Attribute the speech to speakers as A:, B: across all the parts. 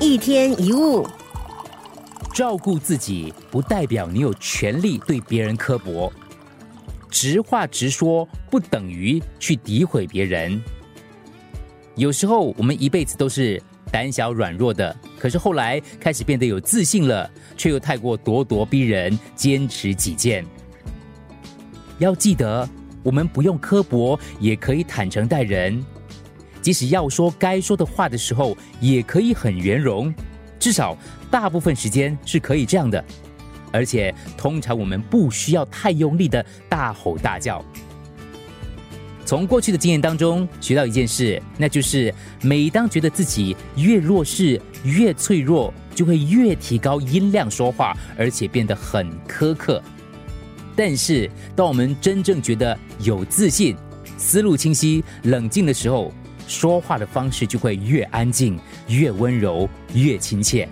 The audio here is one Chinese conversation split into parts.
A: 一天一物，
B: 照顾自己不代表你有权利对别人刻薄，直话直说不等于去诋毁别人。有时候我们一辈子都是胆小软弱的，可是后来开始变得有自信了，却又太过咄咄逼人，坚持己见。要记得，我们不用刻薄，也可以坦诚待人。即使要说该说的话的时候，也可以很圆融，至少大部分时间是可以这样的。而且，通常我们不需要太用力的大吼大叫。从过去的经验当中学到一件事，那就是每当觉得自己越弱势、越脆弱，就会越提高音量说话，而且变得很苛刻。但是，当我们真正觉得有自信、思路清晰、冷静的时候，说话的方式就会越安静、越温柔、越亲切。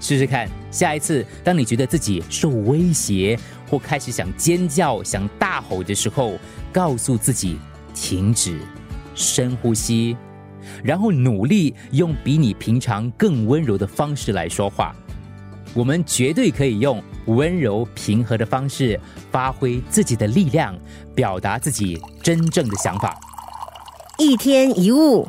B: 试试看，下一次当你觉得自己受威胁，或开始想尖叫、想大吼的时候，告诉自己停止，深呼吸，然后努力用比你平常更温柔的方式来说话。我们绝对可以用温柔平和的方式，发挥自己的力量，表达自己真正的想法。
A: 一天一物。